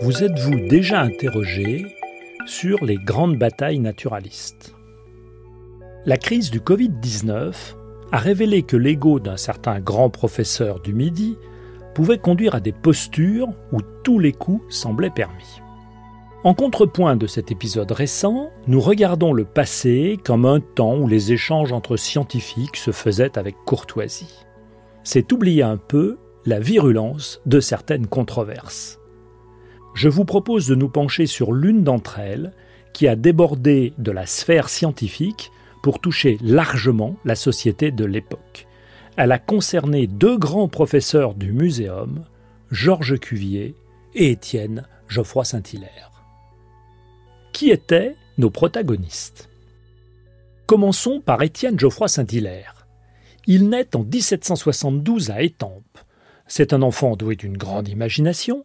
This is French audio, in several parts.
Vous êtes-vous déjà interrogé sur les grandes batailles naturalistes? La crise du Covid-19 a révélé que l'ego d'un certain grand professeur du Midi pouvait conduire à des postures où tous les coups semblaient permis. En contrepoint de cet épisode récent, nous regardons le passé comme un temps où les échanges entre scientifiques se faisaient avec courtoisie. C'est oublier un peu la virulence de certaines controverses. Je vous propose de nous pencher sur l'une d'entre elles qui a débordé de la sphère scientifique pour toucher largement la société de l'époque. Elle a concerné deux grands professeurs du muséum, Georges Cuvier et Étienne Geoffroy Saint-Hilaire. Qui étaient nos protagonistes Commençons par Étienne Geoffroy Saint-Hilaire. Il naît en 1772 à Étampes. C'est un enfant doué d'une grande imagination.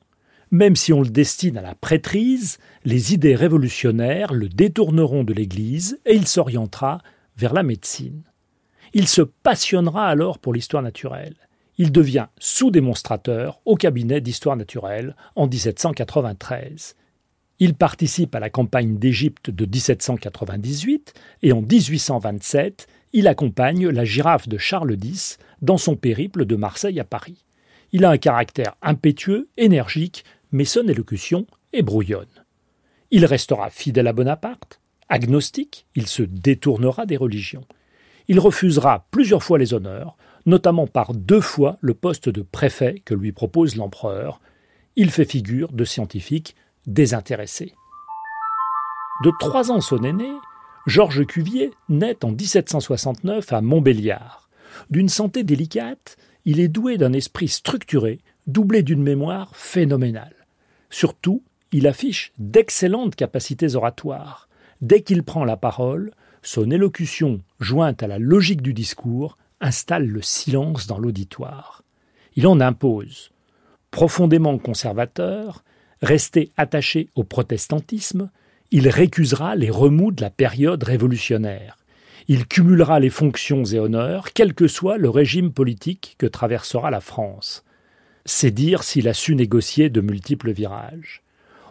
Même si on le destine à la prêtrise, les idées révolutionnaires le détourneront de l'Église et il s'orientera vers la médecine. Il se passionnera alors pour l'histoire naturelle. Il devient sous-démonstrateur au cabinet d'histoire naturelle en 1793. Il participe à la campagne d'Égypte de 1798 et en 1827, il accompagne la girafe de Charles X dans son périple de Marseille à Paris. Il a un caractère impétueux, énergique, mais son élocution est brouillonne. Il restera fidèle à Bonaparte, agnostique, il se détournera des religions. Il refusera plusieurs fois les honneurs, notamment par deux fois le poste de préfet que lui propose l'empereur. Il fait figure de scientifique désintéressé. De trois ans son aîné, Georges Cuvier naît en 1769 à Montbéliard. D'une santé délicate, il est doué d'un esprit structuré, doublé d'une mémoire phénoménale. Surtout, il affiche d'excellentes capacités oratoires. Dès qu'il prend la parole, son élocution, jointe à la logique du discours, installe le silence dans l'auditoire. Il en impose. Profondément conservateur, Resté attaché au protestantisme, il récusera les remous de la période révolutionnaire. Il cumulera les fonctions et honneurs, quel que soit le régime politique que traversera la France. C'est dire s'il a su négocier de multiples virages.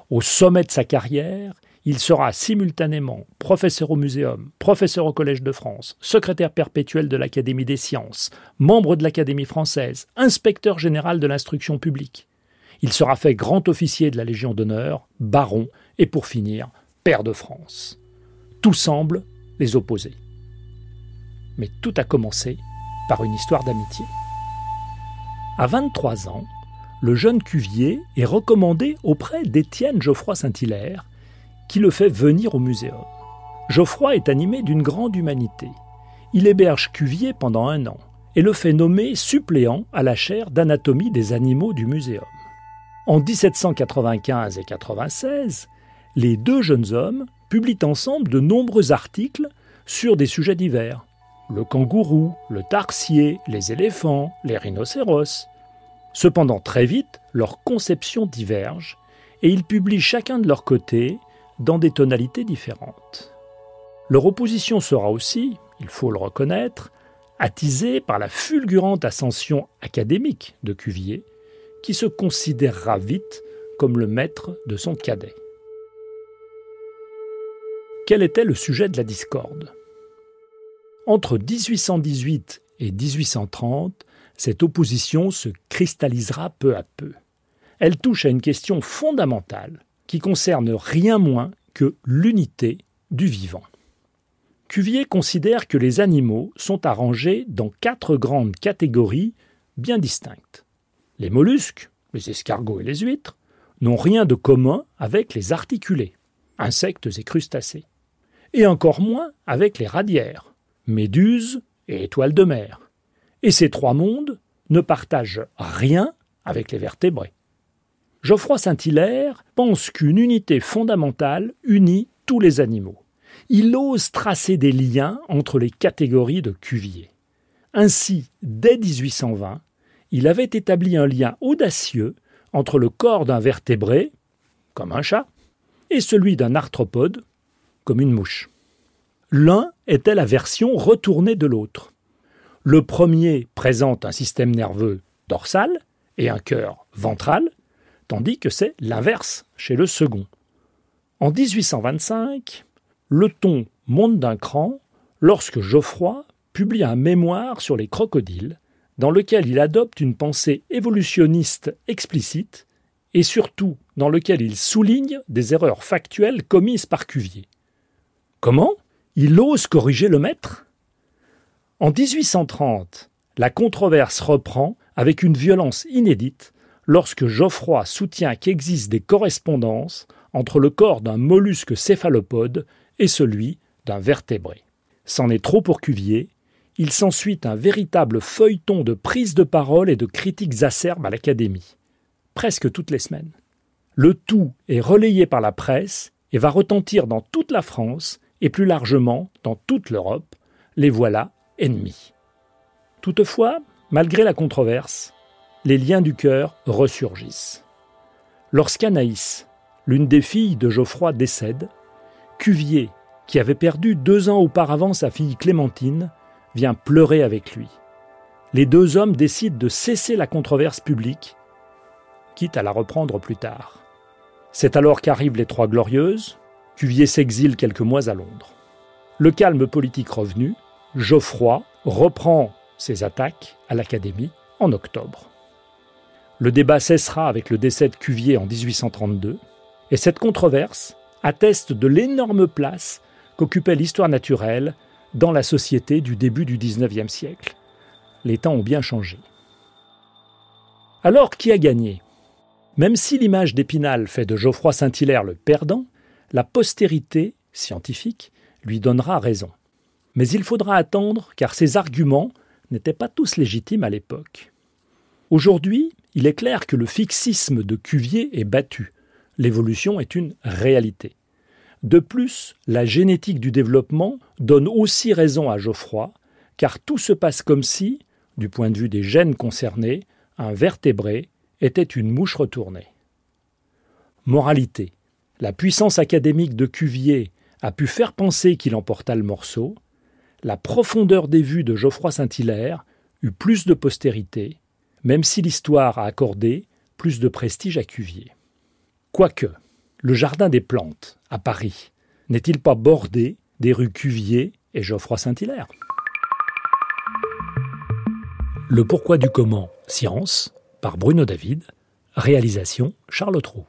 Au sommet de sa carrière, il sera simultanément professeur au Muséum, professeur au Collège de France, secrétaire perpétuel de l'Académie des sciences, membre de l'Académie française, inspecteur général de l'instruction publique. Il sera fait grand officier de la Légion d'honneur, baron et pour finir, père de France. Tout semble les opposer. Mais tout a commencé par une histoire d'amitié. À 23 ans, le jeune Cuvier est recommandé auprès d'Étienne Geoffroy Saint-Hilaire, qui le fait venir au muséum. Geoffroy est animé d'une grande humanité. Il héberge Cuvier pendant un an et le fait nommer suppléant à la chaire d'anatomie des animaux du muséum. En 1795 et 96, les deux jeunes hommes publient ensemble de nombreux articles sur des sujets divers. Le kangourou, le tarsier, les éléphants, les rhinocéros. Cependant, très vite, leurs conceptions divergent et ils publient chacun de leur côté dans des tonalités différentes. Leur opposition sera aussi, il faut le reconnaître, attisée par la fulgurante ascension académique de Cuvier, qui se considérera vite comme le maître de son cadet. Quel était le sujet de la discorde? Entre 1818 et 1830, cette opposition se cristallisera peu à peu. Elle touche à une question fondamentale qui concerne rien moins que l'unité du vivant. Cuvier considère que les animaux sont arrangés dans quatre grandes catégories bien distinctes. Les mollusques, les escargots et les huîtres, n'ont rien de commun avec les articulés, insectes et crustacés, et encore moins avec les radiaires, méduses et étoiles de mer. Et ces trois mondes ne partagent rien avec les vertébrés. Geoffroy Saint-Hilaire pense qu'une unité fondamentale unit tous les animaux. Il ose tracer des liens entre les catégories de Cuvier. Ainsi, dès 1820, il avait établi un lien audacieux entre le corps d'un vertébré, comme un chat, et celui d'un arthropode, comme une mouche. L'un était la version retournée de l'autre. Le premier présente un système nerveux dorsal et un cœur ventral, tandis que c'est l'inverse chez le second. En 1825, le ton monte d'un cran lorsque Geoffroy publie un mémoire sur les crocodiles, dans lequel il adopte une pensée évolutionniste explicite et surtout dans lequel il souligne des erreurs factuelles commises par Cuvier. Comment Il ose corriger le maître? En 1830, la controverse reprend avec une violence inédite lorsque Geoffroy soutient qu'existent des correspondances entre le corps d'un mollusque céphalopode et celui d'un vertébré. C'en est trop pour Cuvier, il s'ensuit un véritable feuilleton de prises de parole et de critiques acerbes à l'Académie, presque toutes les semaines. Le tout est relayé par la presse et va retentir dans toute la France et plus largement dans toute l'Europe. Les voilà ennemis. Toutefois, malgré la controverse, les liens du cœur ressurgissent. Lorsqu'Anaïs, l'une des filles de Geoffroy, décède, Cuvier, qui avait perdu deux ans auparavant sa fille Clémentine, vient pleurer avec lui. Les deux hommes décident de cesser la controverse publique, quitte à la reprendre plus tard. C'est alors qu'arrivent les Trois Glorieuses, Cuvier s'exile quelques mois à Londres. Le calme politique revenu, Geoffroy reprend ses attaques à l'Académie en octobre. Le débat cessera avec le décès de Cuvier en 1832, et cette controverse atteste de l'énorme place qu'occupait l'histoire naturelle dans la société du début du XIXe siècle. Les temps ont bien changé. Alors, qui a gagné? Même si l'image d'Épinal fait de Geoffroy Saint-Hilaire le perdant, la postérité scientifique lui donnera raison. Mais il faudra attendre car ses arguments n'étaient pas tous légitimes à l'époque. Aujourd'hui, il est clair que le fixisme de Cuvier est battu. L'évolution est une réalité. De plus, la génétique du développement donne aussi raison à Geoffroy, car tout se passe comme si, du point de vue des gènes concernés, un vertébré était une mouche retournée. Moralité. La puissance académique de Cuvier a pu faire penser qu'il emporta le morceau. La profondeur des vues de Geoffroy Saint-Hilaire eut plus de postérité, même si l'histoire a accordé plus de prestige à Cuvier. Quoique, le Jardin des Plantes, à Paris, n'est-il pas bordé des rues Cuvier et Geoffroy Saint-Hilaire? Le pourquoi du comment, science, par Bruno David, réalisation Charles Trou.